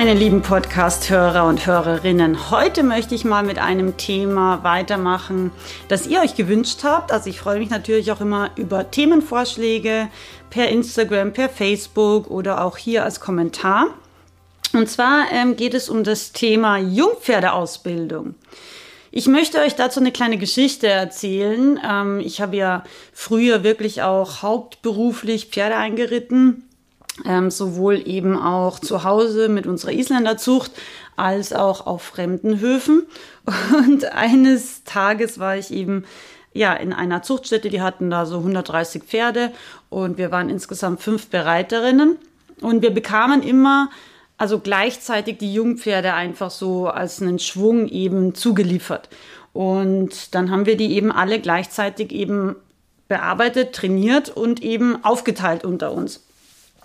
Meine lieben Podcast-Hörer und Hörerinnen. Heute möchte ich mal mit einem Thema weitermachen, das ihr euch gewünscht habt. Also ich freue mich natürlich auch immer über Themenvorschläge per Instagram, per Facebook oder auch hier als Kommentar. Und zwar ähm, geht es um das Thema Jungpferdeausbildung. Ich möchte euch dazu eine kleine Geschichte erzählen. Ähm, ich habe ja früher wirklich auch hauptberuflich Pferde eingeritten ähm, sowohl eben auch zu Hause mit unserer Isländerzucht als auch auf fremden Höfen. Und eines Tages war ich eben ja in einer Zuchtstätte, die hatten da so 130 Pferde und wir waren insgesamt fünf Bereiterinnen und wir bekamen immer also gleichzeitig die Jungpferde einfach so als einen Schwung eben zugeliefert. Und dann haben wir die eben alle gleichzeitig eben bearbeitet, trainiert und eben aufgeteilt unter uns.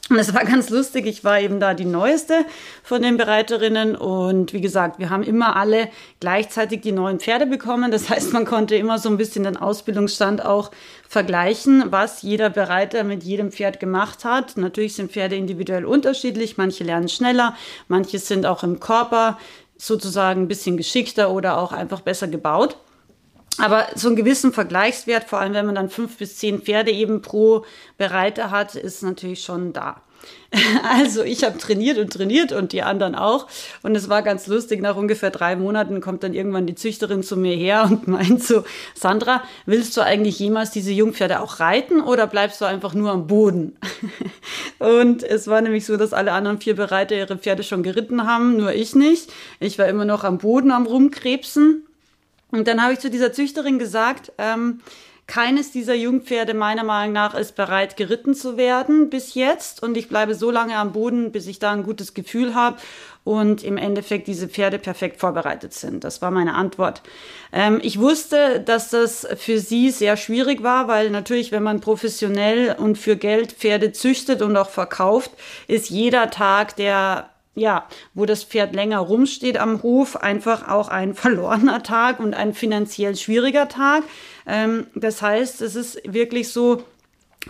Und es war ganz lustig. Ich war eben da die neueste von den Bereiterinnen. Und wie gesagt, wir haben immer alle gleichzeitig die neuen Pferde bekommen. Das heißt, man konnte immer so ein bisschen den Ausbildungsstand auch vergleichen, was jeder Bereiter mit jedem Pferd gemacht hat. Natürlich sind Pferde individuell unterschiedlich. Manche lernen schneller, manche sind auch im Körper sozusagen ein bisschen geschickter oder auch einfach besser gebaut. Aber so einen gewissen Vergleichswert, vor allem wenn man dann fünf bis zehn Pferde eben pro Bereiter hat, ist natürlich schon da. Also ich habe trainiert und trainiert und die anderen auch. Und es war ganz lustig. Nach ungefähr drei Monaten kommt dann irgendwann die Züchterin zu mir her und meint so, Sandra, willst du eigentlich jemals diese Jungpferde auch reiten oder bleibst du einfach nur am Boden? Und es war nämlich so, dass alle anderen vier Bereiter ihre Pferde schon geritten haben, nur ich nicht. Ich war immer noch am Boden am Rumkrebsen. Und dann habe ich zu dieser Züchterin gesagt, ähm, keines dieser Jungpferde meiner Meinung nach ist bereit, geritten zu werden bis jetzt. Und ich bleibe so lange am Boden, bis ich da ein gutes Gefühl habe und im Endeffekt diese Pferde perfekt vorbereitet sind. Das war meine Antwort. Ähm, ich wusste, dass das für sie sehr schwierig war, weil natürlich, wenn man professionell und für Geld Pferde züchtet und auch verkauft, ist jeder Tag, der ja, wo das Pferd länger rumsteht am Hof, einfach auch ein verlorener Tag und ein finanziell schwieriger Tag. Ähm, das heißt, es ist wirklich so,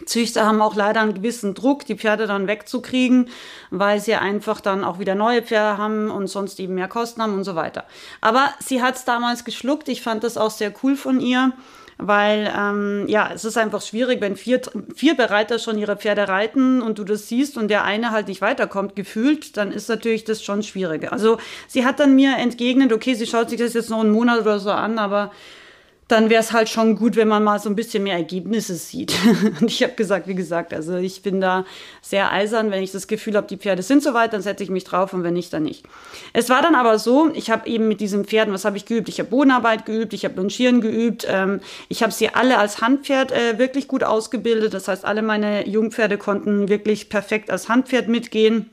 Züchter haben auch leider einen gewissen Druck, die Pferde dann wegzukriegen, weil sie einfach dann auch wieder neue Pferde haben und sonst eben mehr Kosten haben und so weiter. Aber sie hat es damals geschluckt. Ich fand das auch sehr cool von ihr weil ähm, ja, es ist einfach schwierig, wenn vier, vier Bereiter schon ihre Pferde reiten und du das siehst und der eine halt nicht weiterkommt, gefühlt, dann ist natürlich das schon schwierig. Also sie hat dann mir entgegnet, okay, sie schaut sich das jetzt noch einen Monat oder so an, aber dann wäre es halt schon gut, wenn man mal so ein bisschen mehr Ergebnisse sieht. Und ich habe gesagt, wie gesagt, also ich bin da sehr eisern. Wenn ich das Gefühl habe, die Pferde sind soweit, dann setze ich mich drauf und wenn nicht, dann nicht. Es war dann aber so, ich habe eben mit diesen Pferden, was habe ich geübt? Ich habe Bodenarbeit geübt, ich habe Longieren geübt. Ähm, ich habe sie alle als Handpferd äh, wirklich gut ausgebildet. Das heißt, alle meine Jungpferde konnten wirklich perfekt als Handpferd mitgehen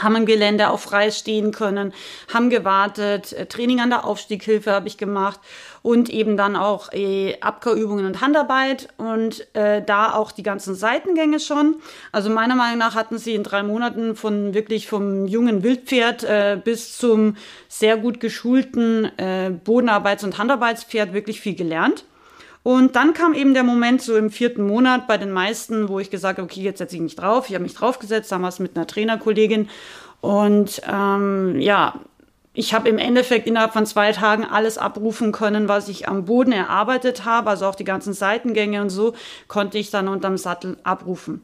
haben im Gelände auch frei stehen können, haben gewartet, äh, Training an der Aufstieghilfe habe ich gemacht und eben dann auch äh, Abkehrübungen und Handarbeit und äh, da auch die ganzen Seitengänge schon. Also meiner Meinung nach hatten sie in drei Monaten von wirklich vom jungen Wildpferd äh, bis zum sehr gut geschulten äh, Bodenarbeits- und Handarbeitspferd wirklich viel gelernt. Und dann kam eben der Moment so im vierten Monat bei den meisten, wo ich gesagt habe, okay, jetzt setze ich mich drauf. Ich habe mich draufgesetzt, damals mit einer Trainerkollegin. Und ähm, ja, ich habe im Endeffekt innerhalb von zwei Tagen alles abrufen können, was ich am Boden erarbeitet habe. Also auch die ganzen Seitengänge und so konnte ich dann unterm Sattel abrufen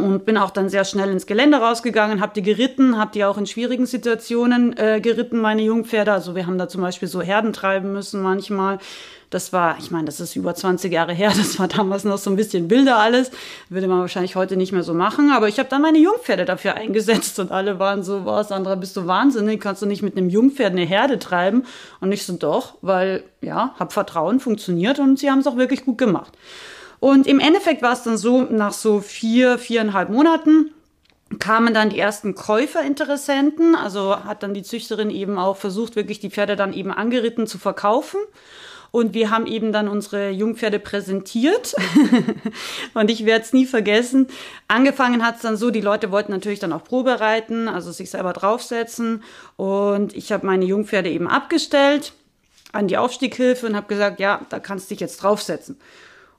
und bin auch dann sehr schnell ins Gelände rausgegangen, habe die geritten, habe die auch in schwierigen Situationen äh, geritten, meine Jungpferde. Also wir haben da zum Beispiel so Herden treiben müssen manchmal. Das war, ich meine, das ist über 20 Jahre her, das war damals noch so ein bisschen wilder alles. Würde man wahrscheinlich heute nicht mehr so machen. Aber ich habe dann meine Jungpferde dafür eingesetzt und alle waren so, was, Sandra, bist du wahnsinnig? Kannst du nicht mit einem Jungpferd eine Herde treiben? Und ich so, doch, weil, ja, hab Vertrauen, funktioniert und sie haben es auch wirklich gut gemacht. Und im Endeffekt war es dann so, nach so vier, viereinhalb Monaten, kamen dann die ersten Käuferinteressenten, also hat dann die Züchterin eben auch versucht, wirklich die Pferde dann eben angeritten zu verkaufen. Und wir haben eben dann unsere Jungpferde präsentiert. und ich werde es nie vergessen. Angefangen hat es dann so, die Leute wollten natürlich dann auch Probe reiten, also sich selber draufsetzen. Und ich habe meine Jungpferde eben abgestellt an die Aufstieghilfe und habe gesagt, ja, da kannst du dich jetzt draufsetzen.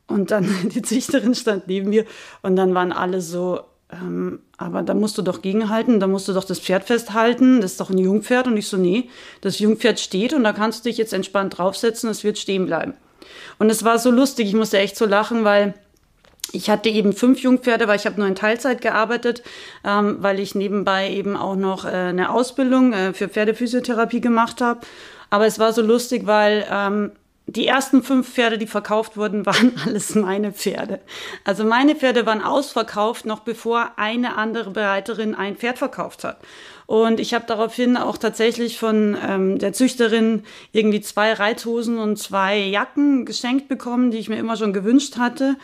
Und dann die Züchterin stand neben mir und dann waren alle so, ähm, aber da musst du doch gegenhalten, da musst du doch das Pferd festhalten, das ist doch ein Jungpferd. Und ich so, nee, das Jungpferd steht und da kannst du dich jetzt entspannt draufsetzen, es wird stehen bleiben. Und es war so lustig, ich musste echt so lachen, weil ich hatte eben fünf Jungpferde, weil ich habe nur in Teilzeit gearbeitet, ähm, weil ich nebenbei eben auch noch äh, eine Ausbildung äh, für Pferdephysiotherapie gemacht habe. Aber es war so lustig, weil ähm, die ersten fünf Pferde, die verkauft wurden, waren alles meine Pferde. Also meine Pferde waren ausverkauft, noch bevor eine andere Bereiterin ein Pferd verkauft hat. Und ich habe daraufhin auch tatsächlich von ähm, der Züchterin irgendwie zwei Reithosen und zwei Jacken geschenkt bekommen, die ich mir immer schon gewünscht hatte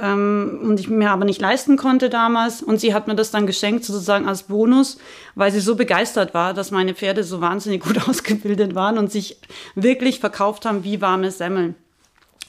ähm, und ich mir aber nicht leisten konnte damals. Und sie hat mir das dann geschenkt sozusagen als Bonus, weil sie so begeistert war, dass meine Pferde so wahnsinnig gut ausgebildet waren und sich wirklich verkauft haben wie warme Semmeln.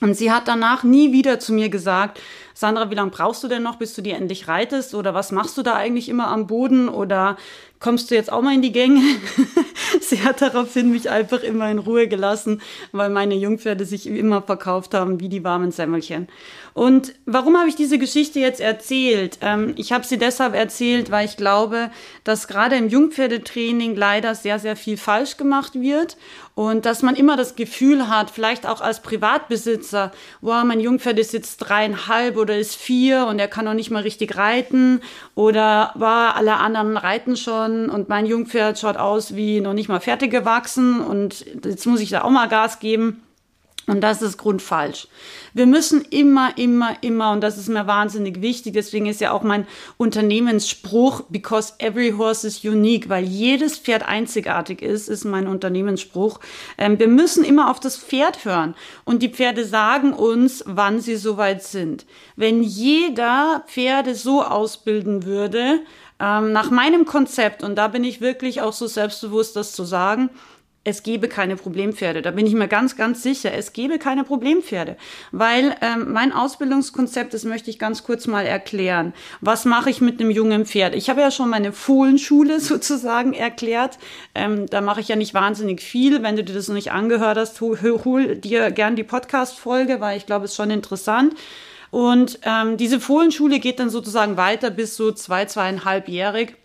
Und sie hat danach nie wieder zu mir gesagt, Sandra, wie lange brauchst du denn noch, bis du dir endlich reitest? Oder was machst du da eigentlich immer am Boden? Oder kommst du jetzt auch mal in die Gänge? Sie hat daraufhin mich einfach immer in Ruhe gelassen, weil meine Jungpferde sich immer verkauft haben wie die warmen Semmelchen. Und warum habe ich diese Geschichte jetzt erzählt? Ähm, ich habe sie deshalb erzählt, weil ich glaube, dass gerade im Jungpferdetraining leider sehr, sehr viel falsch gemacht wird und dass man immer das Gefühl hat, vielleicht auch als Privatbesitzer, wow, mein Jungpferd ist jetzt dreieinhalb oder ist vier und er kann noch nicht mal richtig reiten oder wow, alle anderen reiten schon und mein Jungpferd schaut aus wie noch nicht mal fertig gewachsen und jetzt muss ich da auch mal Gas geben. Und das ist grundfalsch. Wir müssen immer, immer, immer, und das ist mir wahnsinnig wichtig, deswegen ist ja auch mein Unternehmensspruch, because every horse is unique, weil jedes Pferd einzigartig ist, ist mein Unternehmensspruch. Ähm, wir müssen immer auf das Pferd hören. Und die Pferde sagen uns, wann sie soweit sind. Wenn jeder Pferde so ausbilden würde, ähm, nach meinem Konzept, und da bin ich wirklich auch so selbstbewusst, das zu sagen, es gäbe keine Problempferde. Da bin ich mir ganz, ganz sicher. Es gäbe keine Problempferde. Weil ähm, mein Ausbildungskonzept, das möchte ich ganz kurz mal erklären. Was mache ich mit einem jungen Pferd? Ich habe ja schon meine Fohlenschule sozusagen erklärt. Ähm, da mache ich ja nicht wahnsinnig viel. Wenn du dir das noch nicht angehört hast, hol, hol dir gern die Podcast-Folge, weil ich glaube, es ist schon interessant. Und ähm, diese Fohlenschule geht dann sozusagen weiter bis so zwei, zweieinhalbjährig.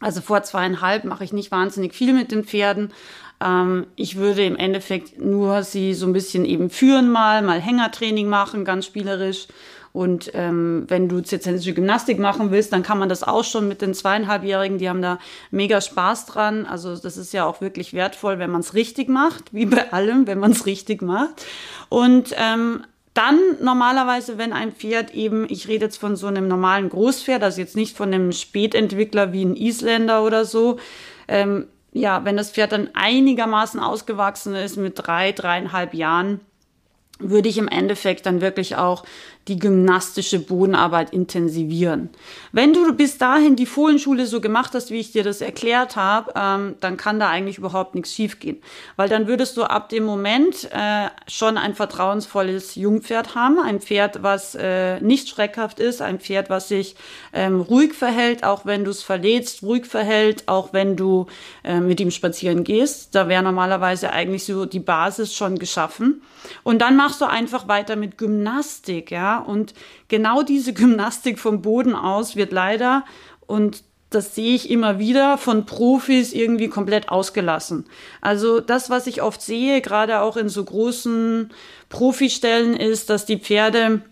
Also vor zweieinhalb mache ich nicht wahnsinnig viel mit den Pferden, ähm, ich würde im Endeffekt nur sie so ein bisschen eben führen mal, mal Hängertraining machen, ganz spielerisch. Und ähm, wenn du zirzenische Gymnastik machen willst, dann kann man das auch schon mit den zweieinhalbjährigen. Die haben da mega Spaß dran. Also das ist ja auch wirklich wertvoll, wenn man es richtig macht, wie bei allem, wenn man es richtig macht. Und ähm, dann normalerweise, wenn ein Pferd eben, ich rede jetzt von so einem normalen Großpferd, also jetzt nicht von einem Spätentwickler wie ein Isländer oder so, ähm, ja, wenn das Pferd dann einigermaßen ausgewachsen ist mit drei, dreieinhalb Jahren, würde ich im Endeffekt dann wirklich auch die gymnastische Bodenarbeit intensivieren. Wenn du bis dahin die Fohlenschule so gemacht hast, wie ich dir das erklärt habe, ähm, dann kann da eigentlich überhaupt nichts schiefgehen. Weil dann würdest du ab dem Moment äh, schon ein vertrauensvolles Jungpferd haben, ein Pferd, was äh, nicht schreckhaft ist, ein Pferd, was sich ähm, ruhig verhält, auch wenn du es verletzt, ruhig verhält, auch wenn du äh, mit ihm spazieren gehst. Da wäre normalerweise eigentlich so die Basis schon geschaffen. Und dann machst du einfach weiter mit Gymnastik, ja. Und genau diese Gymnastik vom Boden aus wird leider, und das sehe ich immer wieder, von Profis irgendwie komplett ausgelassen. Also das, was ich oft sehe, gerade auch in so großen Profistellen, ist, dass die Pferde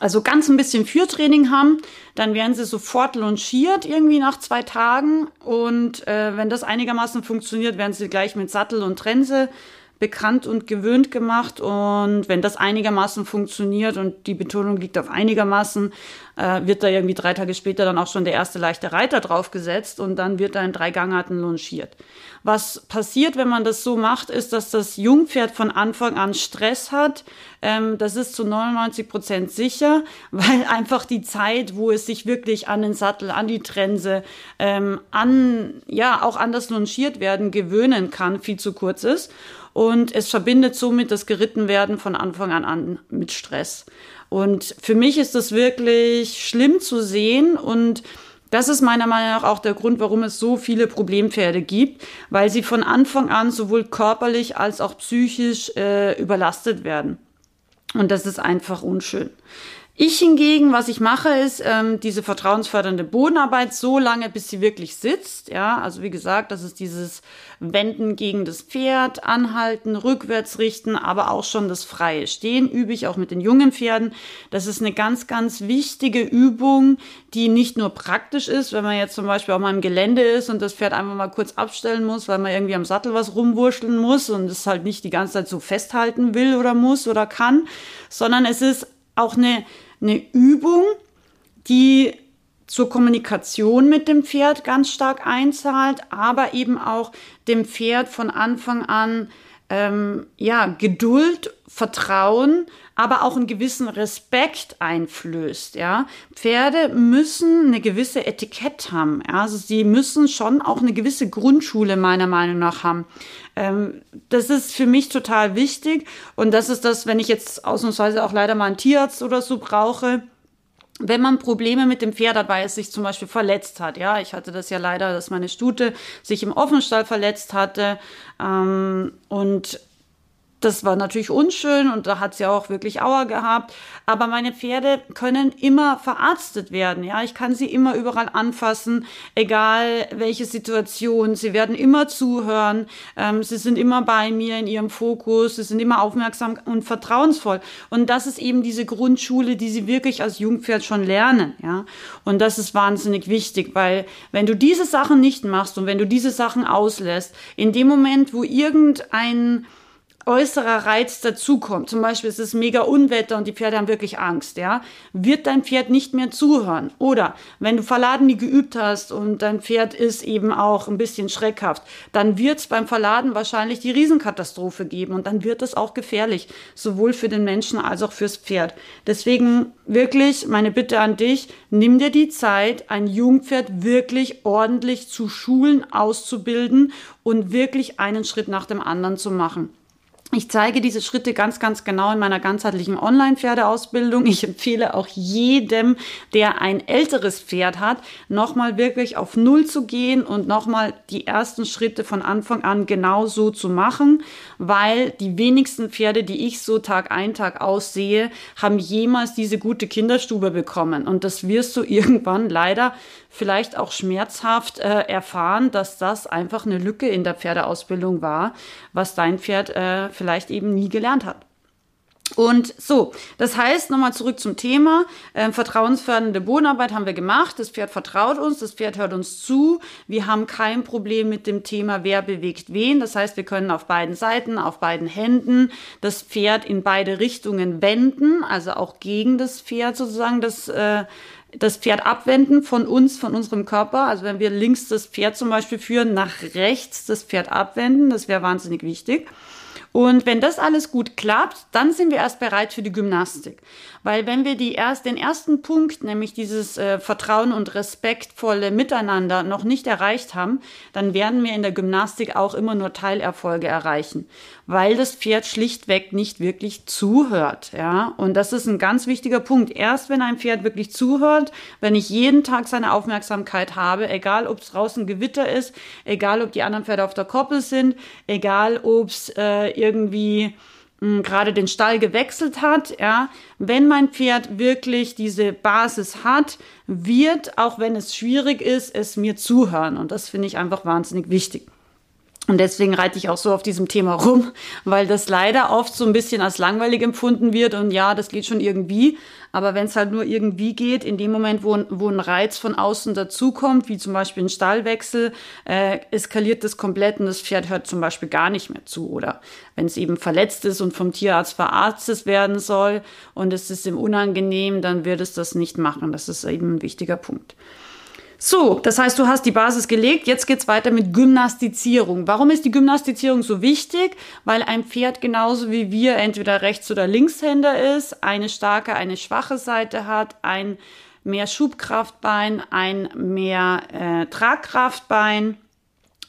also ganz ein bisschen Führtraining haben, dann werden sie sofort launchiert irgendwie nach zwei Tagen und äh, wenn das einigermaßen funktioniert, werden sie gleich mit Sattel und Trense bekannt und gewöhnt gemacht. Und wenn das einigermaßen funktioniert und die Betonung liegt auf einigermaßen, äh, wird da irgendwie drei Tage später dann auch schon der erste leichte Reiter draufgesetzt und dann wird da in drei Gangarten longiert. Was passiert, wenn man das so macht, ist, dass das Jungpferd von Anfang an Stress hat. Ähm, das ist zu 99 Prozent sicher, weil einfach die Zeit, wo es sich wirklich an den Sattel, an die Trense, ähm, an, ja, auch an das Longiert werden gewöhnen kann, viel zu kurz ist. Und es verbindet somit das Gerittenwerden von Anfang an an mit Stress. Und für mich ist das wirklich schlimm zu sehen und das ist meiner Meinung nach auch der Grund, warum es so viele Problempferde gibt, weil sie von Anfang an sowohl körperlich als auch psychisch äh, überlastet werden. Und das ist einfach unschön. Ich hingegen, was ich mache, ist ähm, diese vertrauensfördernde Bodenarbeit so lange, bis sie wirklich sitzt. Ja, also wie gesagt, das ist dieses Wenden gegen das Pferd, anhalten, rückwärts richten, aber auch schon das freie Stehen übe ich auch mit den jungen Pferden. Das ist eine ganz, ganz wichtige Übung, die nicht nur praktisch ist, wenn man jetzt zum Beispiel auch mal im Gelände ist und das Pferd einfach mal kurz abstellen muss, weil man irgendwie am Sattel was rumwurschteln muss und es halt nicht die ganze Zeit so festhalten will oder muss oder kann, sondern es ist auch eine eine Übung, die zur Kommunikation mit dem Pferd ganz stark einzahlt, aber eben auch dem Pferd von Anfang an ähm, ja Geduld, Vertrauen, aber auch einen gewissen Respekt einflößt. Ja, Pferde müssen eine gewisse Etikett haben. Ja? Also sie müssen schon auch eine gewisse Grundschule meiner Meinung nach haben. Ähm, das ist für mich total wichtig und das ist das, wenn ich jetzt ausnahmsweise auch leider mal einen Tierarzt oder so brauche wenn man Probleme mit dem Pferd hat, weil es sich zum Beispiel verletzt hat. Ja, ich hatte das ja leider, dass meine Stute sich im Offenstall verletzt hatte. Ähm, und das war natürlich unschön und da hat sie auch wirklich Auer gehabt. Aber meine Pferde können immer verarztet werden. Ja, ich kann sie immer überall anfassen, egal welche Situation. Sie werden immer zuhören. Ähm, sie sind immer bei mir in ihrem Fokus. Sie sind immer aufmerksam und vertrauensvoll. Und das ist eben diese Grundschule, die sie wirklich als Jungpferd schon lernen. Ja, und das ist wahnsinnig wichtig, weil wenn du diese Sachen nicht machst und wenn du diese Sachen auslässt, in dem Moment, wo irgendein äußerer Reiz dazukommt, zum Beispiel es ist mega Unwetter und die Pferde haben wirklich Angst, ja, wird dein Pferd nicht mehr zuhören. Oder wenn du Verladen nie geübt hast und dein Pferd ist eben auch ein bisschen schreckhaft, dann wird es beim Verladen wahrscheinlich die Riesenkatastrophe geben und dann wird es auch gefährlich, sowohl für den Menschen als auch fürs Pferd. Deswegen wirklich meine Bitte an dich, nimm dir die Zeit, ein Jungpferd wirklich ordentlich zu schulen, auszubilden und wirklich einen Schritt nach dem anderen zu machen. Ich zeige diese Schritte ganz, ganz genau in meiner ganzheitlichen Online-Pferdeausbildung. Ich empfehle auch jedem, der ein älteres Pferd hat, nochmal wirklich auf Null zu gehen und nochmal die ersten Schritte von Anfang an genau so zu machen, weil die wenigsten Pferde, die ich so Tag ein, Tag aussehe, haben jemals diese gute Kinderstube bekommen. Und das wirst du irgendwann leider vielleicht auch schmerzhaft äh, erfahren, dass das einfach eine Lücke in der Pferdeausbildung war, was dein Pferd äh, vielleicht eben nie gelernt hat. Und so, das heißt, nochmal zurück zum Thema, äh, vertrauensfördernde Bodenarbeit haben wir gemacht, das Pferd vertraut uns, das Pferd hört uns zu, wir haben kein Problem mit dem Thema, wer bewegt wen, das heißt, wir können auf beiden Seiten, auf beiden Händen das Pferd in beide Richtungen wenden, also auch gegen das Pferd sozusagen das äh, das Pferd abwenden von uns, von unserem Körper. Also wenn wir links das Pferd zum Beispiel führen, nach rechts das Pferd abwenden, das wäre wahnsinnig wichtig. Und wenn das alles gut klappt, dann sind wir erst bereit für die Gymnastik. Weil wenn wir die erst, den ersten Punkt, nämlich dieses äh, Vertrauen und respektvolle Miteinander noch nicht erreicht haben, dann werden wir in der Gymnastik auch immer nur Teilerfolge erreichen, weil das Pferd schlichtweg nicht wirklich zuhört. Ja, und das ist ein ganz wichtiger Punkt. Erst wenn ein Pferd wirklich zuhört, wenn ich jeden Tag seine Aufmerksamkeit habe, egal ob es draußen Gewitter ist, egal ob die anderen Pferde auf der Koppel sind, egal ob es äh, irgendwie gerade den Stall gewechselt hat, ja, wenn mein Pferd wirklich diese Basis hat, wird, auch wenn es schwierig ist, es mir zuhören. Und das finde ich einfach wahnsinnig wichtig. Und deswegen reite ich auch so auf diesem Thema rum, weil das leider oft so ein bisschen als langweilig empfunden wird und ja, das geht schon irgendwie. Aber wenn es halt nur irgendwie geht, in dem Moment, wo, wo ein Reiz von außen dazukommt, wie zum Beispiel ein Stallwechsel, äh, eskaliert das komplett und das Pferd hört zum Beispiel gar nicht mehr zu. Oder wenn es eben verletzt ist und vom Tierarzt verarztet werden soll und es ist ihm unangenehm, dann wird es das nicht machen. Das ist eben ein wichtiger Punkt. So, das heißt, du hast die Basis gelegt. Jetzt geht's weiter mit Gymnastizierung. Warum ist die Gymnastizierung so wichtig? Weil ein Pferd genauso wie wir entweder Rechts- oder Linkshänder ist, eine starke, eine schwache Seite hat, ein mehr Schubkraftbein, ein mehr äh, Tragkraftbein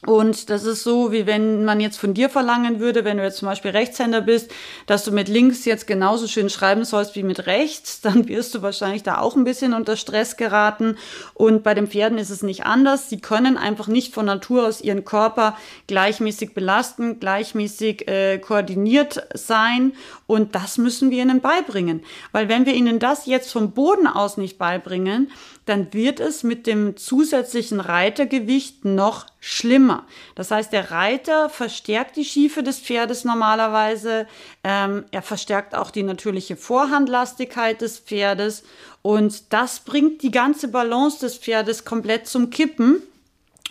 und das ist so, wie wenn man jetzt von dir verlangen würde, wenn du jetzt zum Beispiel Rechtshänder bist, dass du mit links jetzt genauso schön schreiben sollst wie mit rechts, dann wirst du wahrscheinlich da auch ein bisschen unter Stress geraten. Und bei den Pferden ist es nicht anders. Sie können einfach nicht von Natur aus ihren Körper gleichmäßig belasten, gleichmäßig äh, koordiniert sein. Und das müssen wir ihnen beibringen. Weil wenn wir ihnen das jetzt vom Boden aus nicht beibringen, dann wird es mit dem zusätzlichen Reitergewicht noch schlimmer. Das heißt, der Reiter verstärkt die Schiefe des Pferdes normalerweise. Ähm, er verstärkt auch die natürliche Vorhandlastigkeit des Pferdes. Und das bringt die ganze Balance des Pferdes komplett zum Kippen.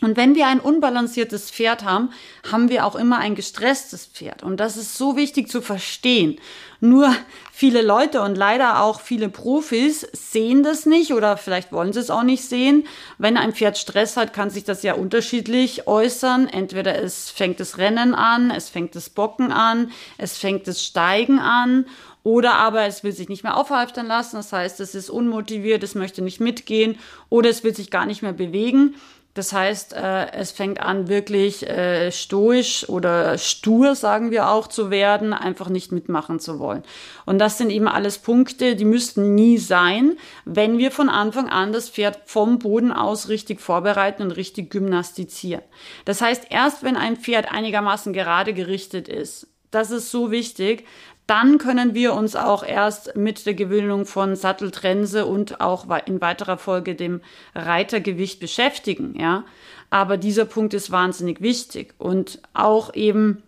Und wenn wir ein unbalanciertes Pferd haben, haben wir auch immer ein gestresstes Pferd. Und das ist so wichtig zu verstehen. Nur viele Leute und leider auch viele Profis sehen das nicht oder vielleicht wollen sie es auch nicht sehen. Wenn ein Pferd Stress hat, kann sich das ja unterschiedlich äußern. Entweder es fängt das Rennen an, es fängt das Bocken an, es fängt das Steigen an oder aber es will sich nicht mehr aufhalftern lassen, das heißt, es ist unmotiviert, es möchte nicht mitgehen oder es will sich gar nicht mehr bewegen. Das heißt, äh, es fängt an, wirklich äh, stoisch oder stur, sagen wir auch, zu werden, einfach nicht mitmachen zu wollen. Und das sind eben alles Punkte, die müssten nie sein, wenn wir von Anfang an das Pferd vom Boden aus richtig vorbereiten und richtig gymnastizieren. Das heißt, erst wenn ein Pferd einigermaßen gerade gerichtet ist, das ist so wichtig, dann können wir uns auch erst mit der Gewöhnung von Satteltrense und auch in weiterer Folge dem Reitergewicht beschäftigen, ja. Aber dieser Punkt ist wahnsinnig wichtig und auch eben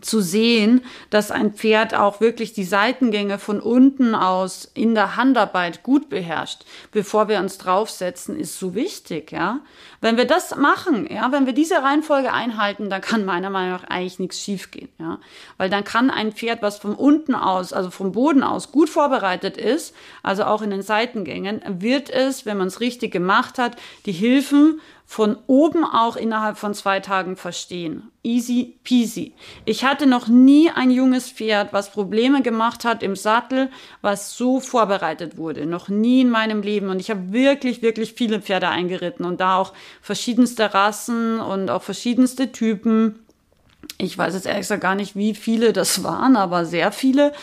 zu sehen, dass ein Pferd auch wirklich die Seitengänge von unten aus in der Handarbeit gut beherrscht, bevor wir uns draufsetzen, ist so wichtig, ja. Wenn wir das machen, ja, wenn wir diese Reihenfolge einhalten, dann kann meiner Meinung nach eigentlich nichts schiefgehen, ja. Weil dann kann ein Pferd, was von unten aus, also vom Boden aus gut vorbereitet ist, also auch in den Seitengängen, wird es, wenn man es richtig gemacht hat, die Hilfen von oben auch innerhalb von zwei Tagen verstehen. Easy peasy. Ich hatte noch nie ein junges Pferd, was Probleme gemacht hat im Sattel, was so vorbereitet wurde. Noch nie in meinem Leben. Und ich habe wirklich, wirklich viele Pferde eingeritten und da auch verschiedenste Rassen und auch verschiedenste Typen. Ich weiß jetzt ehrlich gesagt gar nicht, wie viele das waren, aber sehr viele.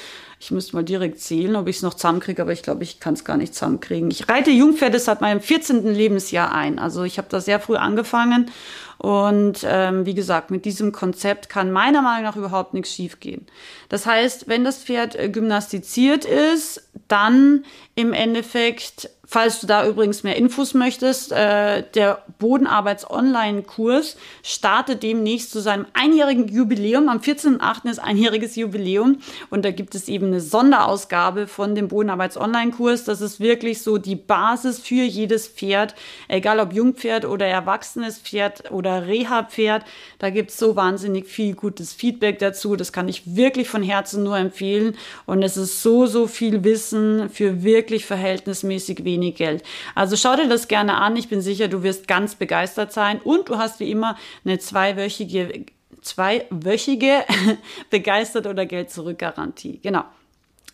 Ich müsste mal direkt zählen, ob ich es noch zusammenkriege, aber ich glaube, ich kann es gar nicht zusammenkriegen. Ich reite Jungpferde seit meinem 14. Lebensjahr ein. Also ich habe da sehr früh angefangen und ähm, wie gesagt, mit diesem Konzept kann meiner Meinung nach überhaupt nichts schiefgehen. Das heißt, wenn das Pferd äh, gymnastiziert ist, dann im Endeffekt Falls du da übrigens mehr Infos möchtest, äh, der Bodenarbeits-Online-Kurs startet demnächst zu seinem einjährigen Jubiläum. Am 14.8. ist einjähriges Jubiläum und da gibt es eben eine Sonderausgabe von dem Bodenarbeits-Online-Kurs. Das ist wirklich so die Basis für jedes Pferd, egal ob Jungpferd oder erwachsenes Pferd oder Reha-Pferd. Da gibt es so wahnsinnig viel gutes Feedback dazu. Das kann ich wirklich von Herzen nur empfehlen und es ist so, so viel Wissen für wirklich verhältnismäßig wenig Geld. Also schau dir das gerne an. Ich bin sicher, du wirst ganz begeistert sein und du hast wie immer eine zweiwöchige, zweiwöchige begeistert oder Geld zurück Garantie. Genau.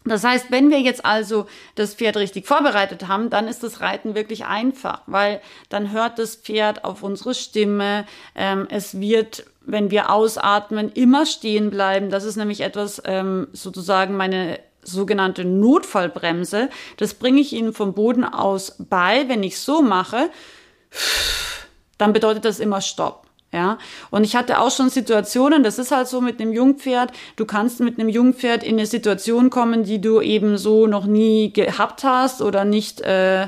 Das heißt, wenn wir jetzt also das Pferd richtig vorbereitet haben, dann ist das Reiten wirklich einfach, weil dann hört das Pferd auf unsere Stimme. Ähm, es wird, wenn wir ausatmen, immer stehen bleiben. Das ist nämlich etwas, ähm, sozusagen meine sogenannte Notfallbremse. Das bringe ich Ihnen vom Boden aus bei. Wenn ich so mache, dann bedeutet das immer Stopp. Ja, und ich hatte auch schon Situationen, das ist halt so mit einem Jungpferd, du kannst mit einem Jungpferd in eine Situation kommen, die du eben so noch nie gehabt hast oder nicht äh,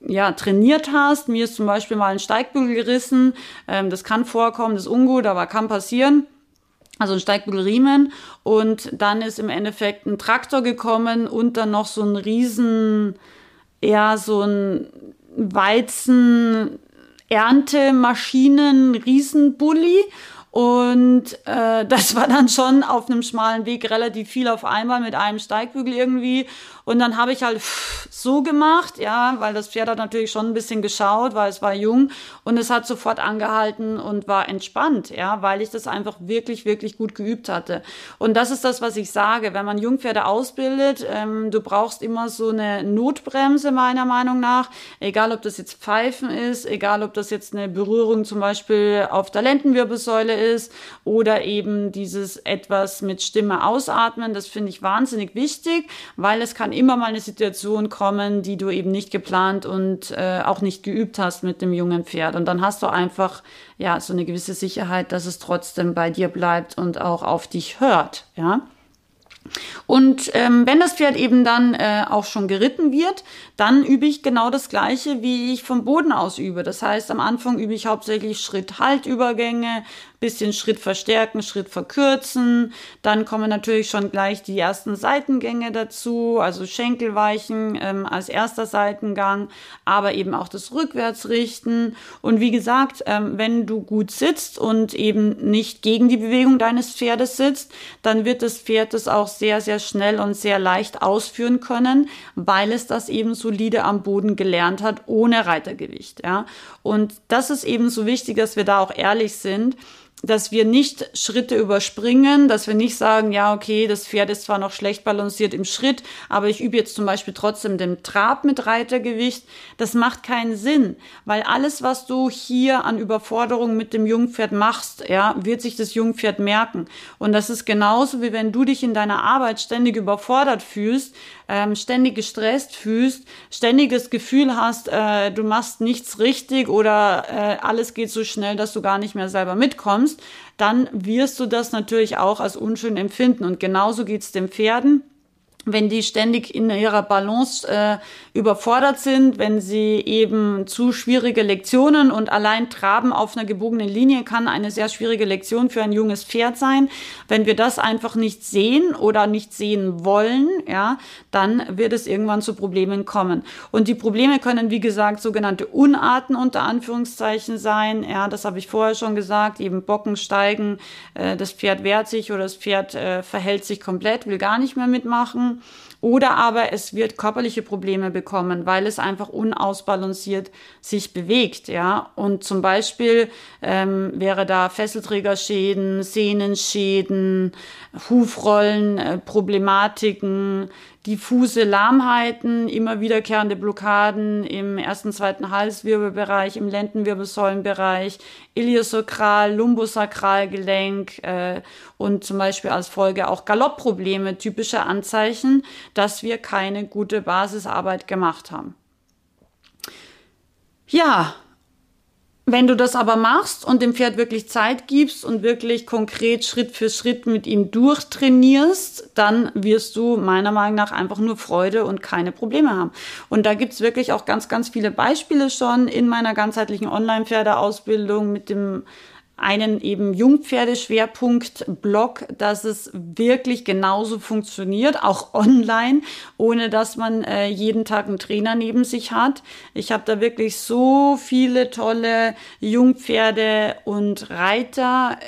ja, trainiert hast. Mir ist zum Beispiel mal ein Steigbügel gerissen. Ähm, das kann vorkommen, das ist ungut, aber kann passieren. Also ein Steigbügelriemen. Und dann ist im Endeffekt ein Traktor gekommen und dann noch so ein riesen, ja, so ein Weizen, Erntemaschinen, Riesenbully. Und äh, das war dann schon auf einem schmalen Weg relativ viel auf einmal mit einem Steigbügel irgendwie. Und dann habe ich halt so gemacht, ja, weil das Pferd hat natürlich schon ein bisschen geschaut, weil es war jung und es hat sofort angehalten und war entspannt, ja, weil ich das einfach wirklich, wirklich gut geübt hatte. Und das ist das, was ich sage. Wenn man Jungpferde ausbildet, ähm, du brauchst immer so eine Notbremse meiner Meinung nach, egal ob das jetzt Pfeifen ist, egal ob das jetzt eine Berührung zum Beispiel auf der Lendenwirbelsäule ist oder eben dieses etwas mit Stimme ausatmen. Das finde ich wahnsinnig wichtig, weil es kann immer mal eine Situation kommen, die du eben nicht geplant und äh, auch nicht geübt hast mit dem jungen Pferd. Und dann hast du einfach ja so eine gewisse Sicherheit, dass es trotzdem bei dir bleibt und auch auf dich hört. Ja. Und ähm, wenn das Pferd eben dann äh, auch schon geritten wird, dann übe ich genau das Gleiche, wie ich vom Boden aus übe. Das heißt, am Anfang übe ich hauptsächlich Schritt-Halt-Übergänge, bisschen Schritt verstärken, Schritt verkürzen. Dann kommen natürlich schon gleich die ersten Seitengänge dazu, also Schenkelweichen ähm, als erster Seitengang, aber eben auch das Rückwärtsrichten. Und wie gesagt, ähm, wenn du gut sitzt und eben nicht gegen die Bewegung deines Pferdes sitzt, dann wird das Pferd das auch sehr, sehr schnell und sehr leicht ausführen können, weil es das eben solide am Boden gelernt hat, ohne Reitergewicht. Ja? Und das ist eben so wichtig, dass wir da auch ehrlich sind dass wir nicht Schritte überspringen, dass wir nicht sagen, ja, okay, das Pferd ist zwar noch schlecht balanciert im Schritt, aber ich übe jetzt zum Beispiel trotzdem den Trab mit Reitergewicht. Das macht keinen Sinn, weil alles, was du hier an Überforderung mit dem Jungpferd machst, ja, wird sich das Jungpferd merken. Und das ist genauso, wie wenn du dich in deiner Arbeit ständig überfordert fühlst, ähm, ständig gestresst fühlst, ständiges Gefühl hast, äh, du machst nichts richtig oder äh, alles geht so schnell, dass du gar nicht mehr selber mitkommst, dann wirst du das natürlich auch als unschön empfinden. Und genauso geht's den Pferden wenn die ständig in ihrer Balance äh, überfordert sind, wenn sie eben zu schwierige Lektionen und allein Traben auf einer gebogenen Linie kann eine sehr schwierige Lektion für ein junges Pferd sein. Wenn wir das einfach nicht sehen oder nicht sehen wollen, ja, dann wird es irgendwann zu Problemen kommen. Und die Probleme können, wie gesagt, sogenannte Unarten unter Anführungszeichen sein. Ja, das habe ich vorher schon gesagt. Eben Bocken steigen, äh, das Pferd wehrt sich oder das Pferd äh, verhält sich komplett, will gar nicht mehr mitmachen. Oder aber es wird körperliche Probleme bekommen, weil es einfach unausbalanciert sich bewegt, ja. Und zum Beispiel ähm, wäre da Fesselträgerschäden, Sehnenschäden, Hufrollen, äh, Problematiken, diffuse Lahmheiten, immer wiederkehrende Blockaden im ersten, zweiten Halswirbelbereich, im Lendenwirbelsäulenbereich, Iliosakral, Lumbosakralgelenk äh, und zum Beispiel als Folge auch Galoppprobleme, typische Anzeichen, dass wir keine gute Basisarbeit gemacht haben. Ja, wenn du das aber machst und dem Pferd wirklich Zeit gibst und wirklich konkret Schritt für Schritt mit ihm durchtrainierst, dann wirst du meiner Meinung nach einfach nur Freude und keine Probleme haben. Und da gibt's wirklich auch ganz, ganz viele Beispiele schon in meiner ganzheitlichen Online-Pferdeausbildung mit dem einen eben Jungpferdeschwerpunkt-Blog, dass es wirklich genauso funktioniert, auch online, ohne dass man äh, jeden Tag einen Trainer neben sich hat. Ich habe da wirklich so viele tolle Jungpferde und Reiter,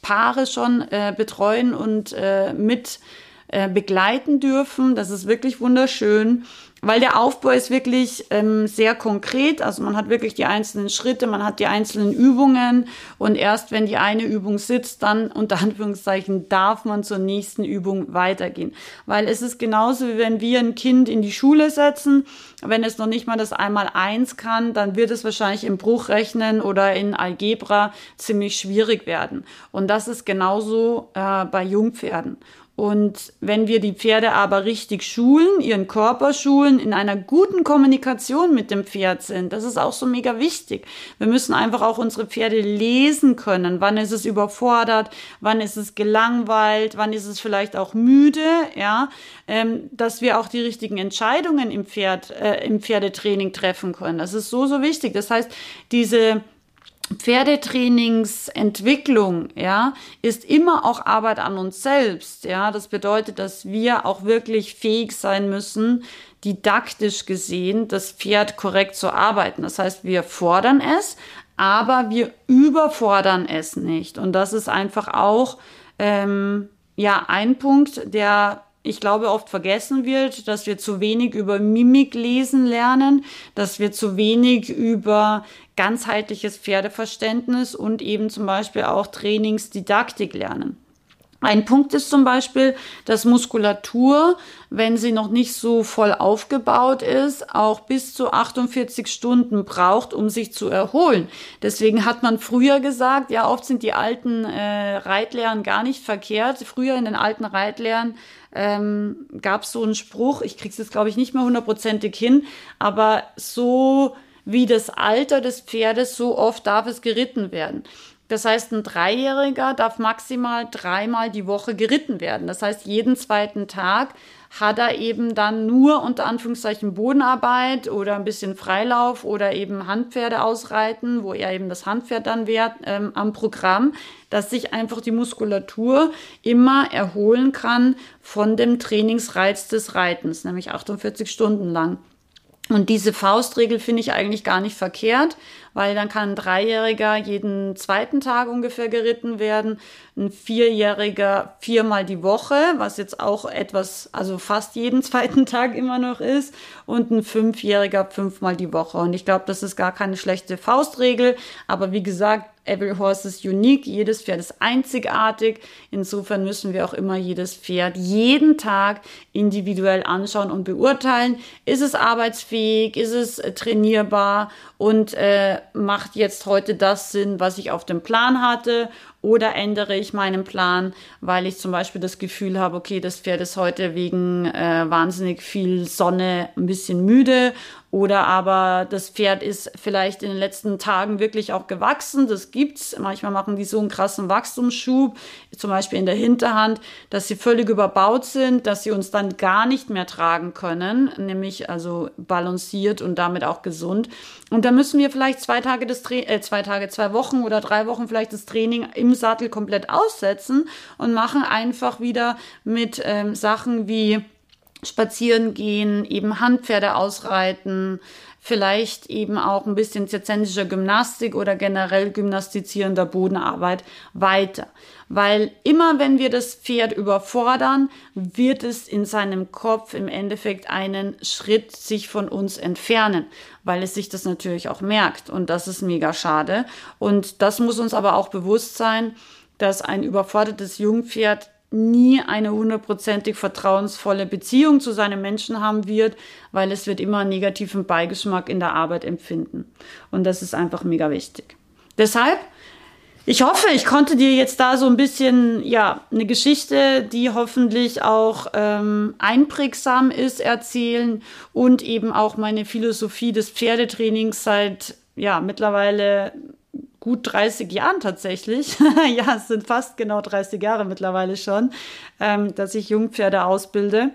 Paare schon äh, betreuen und äh, mit äh, begleiten dürfen. Das ist wirklich wunderschön weil der Aufbau ist wirklich ähm, sehr konkret. Also man hat wirklich die einzelnen Schritte, man hat die einzelnen Übungen und erst wenn die eine Übung sitzt, dann unter Anführungszeichen darf man zur nächsten Übung weitergehen. Weil es ist genauso wie wenn wir ein Kind in die Schule setzen, wenn es noch nicht mal das einmal eins kann, dann wird es wahrscheinlich im Bruchrechnen oder in Algebra ziemlich schwierig werden. Und das ist genauso äh, bei Jungpferden. Und wenn wir die Pferde aber richtig schulen, ihren Körper schulen, in einer guten Kommunikation mit dem Pferd sind, das ist auch so mega wichtig. Wir müssen einfach auch unsere Pferde lesen können. Wann ist es überfordert? Wann ist es gelangweilt? Wann ist es vielleicht auch müde? Ja, ähm, dass wir auch die richtigen Entscheidungen im Pferd, äh, im Pferdetraining treffen können. Das ist so, so wichtig. Das heißt, diese Pferdetrainingsentwicklung, ja, ist immer auch Arbeit an uns selbst, ja. Das bedeutet, dass wir auch wirklich fähig sein müssen, didaktisch gesehen das Pferd korrekt zu arbeiten. Das heißt, wir fordern es, aber wir überfordern es nicht. Und das ist einfach auch, ähm, ja, ein Punkt, der ich glaube, oft vergessen wird, dass wir zu wenig über Mimik lesen lernen, dass wir zu wenig über ganzheitliches Pferdeverständnis und eben zum Beispiel auch Trainingsdidaktik lernen. Ein Punkt ist zum Beispiel, dass Muskulatur, wenn sie noch nicht so voll aufgebaut ist, auch bis zu 48 Stunden braucht, um sich zu erholen. Deswegen hat man früher gesagt, ja, oft sind die alten äh, Reitlehren gar nicht verkehrt. Früher in den alten Reitlehren ähm, gab es so einen Spruch, ich krieg's jetzt glaube ich nicht mehr hundertprozentig hin, aber so wie das Alter des Pferdes, so oft darf es geritten werden. Das heißt, ein Dreijähriger darf maximal dreimal die Woche geritten werden. Das heißt, jeden zweiten Tag hat er eben dann nur unter Anführungszeichen Bodenarbeit oder ein bisschen Freilauf oder eben Handpferde ausreiten, wo er eben das Handpferd dann wehrt ähm, am Programm, dass sich einfach die Muskulatur immer erholen kann von dem Trainingsreiz des Reitens, nämlich 48 Stunden lang. Und diese Faustregel finde ich eigentlich gar nicht verkehrt, weil dann kann ein Dreijähriger jeden zweiten Tag ungefähr geritten werden, ein Vierjähriger viermal die Woche, was jetzt auch etwas, also fast jeden zweiten Tag immer noch ist, und ein Fünfjähriger fünfmal die Woche. Und ich glaube, das ist gar keine schlechte Faustregel, aber wie gesagt, Every horse is unique, jedes Pferd ist einzigartig. Insofern müssen wir auch immer jedes Pferd jeden Tag individuell anschauen und beurteilen. Ist es arbeitsfähig? Ist es äh, trainierbar? Und äh, macht jetzt heute das Sinn, was ich auf dem Plan hatte? Oder ändere ich meinen Plan, weil ich zum Beispiel das Gefühl habe, okay, das Pferd ist heute wegen äh, wahnsinnig viel Sonne ein bisschen müde oder aber das Pferd ist vielleicht in den letzten Tagen wirklich auch gewachsen. Das gibt's. Manchmal machen die so einen krassen Wachstumsschub, zum Beispiel in der Hinterhand, dass sie völlig überbaut sind, dass sie uns dann gar nicht mehr tragen können, nämlich also balanciert und damit auch gesund. Und da müssen wir vielleicht zwei Tage das Tra äh, zwei Tage, zwei Wochen oder drei Wochen vielleicht das Training im Sattel komplett aussetzen und machen einfach wieder mit ähm, Sachen wie spazieren gehen, eben Handpferde ausreiten, vielleicht eben auch ein bisschen zirzensischer Gymnastik oder generell gymnastizierender Bodenarbeit weiter. Weil immer wenn wir das Pferd überfordern, wird es in seinem Kopf im Endeffekt einen Schritt sich von uns entfernen, weil es sich das natürlich auch merkt. Und das ist mega schade. Und das muss uns aber auch bewusst sein, dass ein überfordertes Jungpferd nie eine hundertprozentig vertrauensvolle Beziehung zu seinem Menschen haben wird, weil es wird immer einen negativen Beigeschmack in der Arbeit empfinden. Und das ist einfach mega wichtig. Deshalb, ich hoffe, ich konnte dir jetzt da so ein bisschen, ja, eine Geschichte, die hoffentlich auch ähm, einprägsam ist, erzählen und eben auch meine Philosophie des Pferdetrainings seit, ja, mittlerweile gut 30 Jahren tatsächlich, ja, es sind fast genau 30 Jahre mittlerweile schon, ähm, dass ich Jungpferde ausbilde.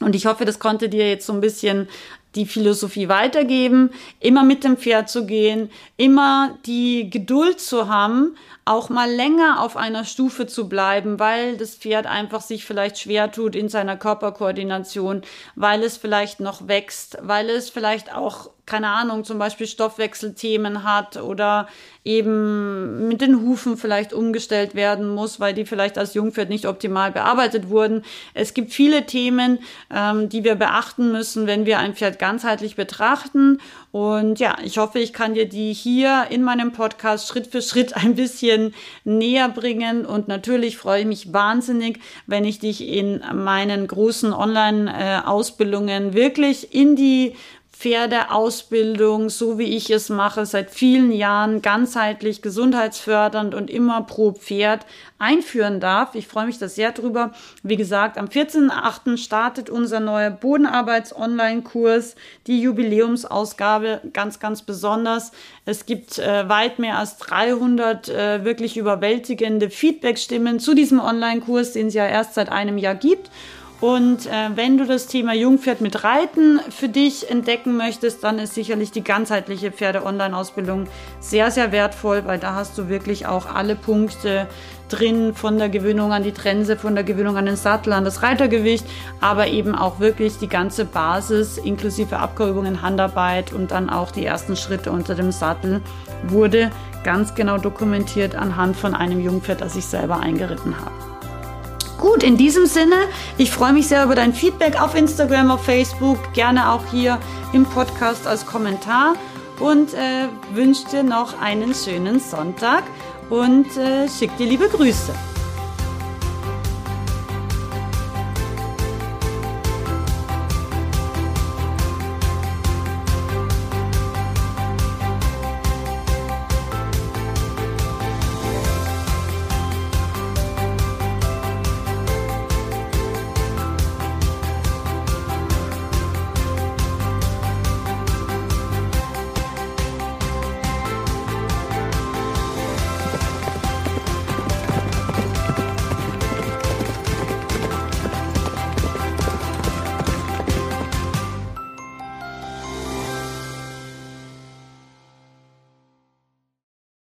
Und ich hoffe, das konnte dir jetzt so ein bisschen die Philosophie weitergeben, immer mit dem Pferd zu gehen, immer die Geduld zu haben, auch mal länger auf einer Stufe zu bleiben, weil das Pferd einfach sich vielleicht schwer tut in seiner Körperkoordination, weil es vielleicht noch wächst, weil es vielleicht auch keine Ahnung, zum Beispiel Stoffwechselthemen hat oder eben mit den Hufen vielleicht umgestellt werden muss, weil die vielleicht als Jungpferd nicht optimal bearbeitet wurden. Es gibt viele Themen, ähm, die wir beachten müssen, wenn wir ein Pferd ganzheitlich betrachten. Und ja, ich hoffe, ich kann dir die hier in meinem Podcast Schritt für Schritt ein bisschen näher bringen. Und natürlich freue ich mich wahnsinnig, wenn ich dich in meinen großen Online-Ausbildungen wirklich in die Pferdeausbildung, so wie ich es mache, seit vielen Jahren ganzheitlich, gesundheitsfördernd und immer pro Pferd einführen darf. Ich freue mich da sehr drüber. Wie gesagt, am 14.8. startet unser neuer Bodenarbeits-Online-Kurs, die Jubiläumsausgabe, ganz, ganz besonders. Es gibt äh, weit mehr als 300 äh, wirklich überwältigende Feedback-Stimmen zu diesem Online-Kurs, den es ja erst seit einem Jahr gibt. Und äh, wenn du das Thema Jungpferd mit Reiten für dich entdecken möchtest, dann ist sicherlich die ganzheitliche Pferde-Online-Ausbildung sehr, sehr wertvoll, weil da hast du wirklich auch alle Punkte drin, von der Gewöhnung an die Trense, von der Gewöhnung an den Sattel, an das Reitergewicht, aber eben auch wirklich die ganze Basis inklusive Abgeübungen, Handarbeit und dann auch die ersten Schritte unter dem Sattel wurde ganz genau dokumentiert anhand von einem Jungpferd, das ich selber eingeritten habe. Gut, in diesem Sinne, ich freue mich sehr über dein Feedback auf Instagram, auf Facebook, gerne auch hier im Podcast als Kommentar und äh, wünsche dir noch einen schönen Sonntag und äh, schick dir liebe Grüße.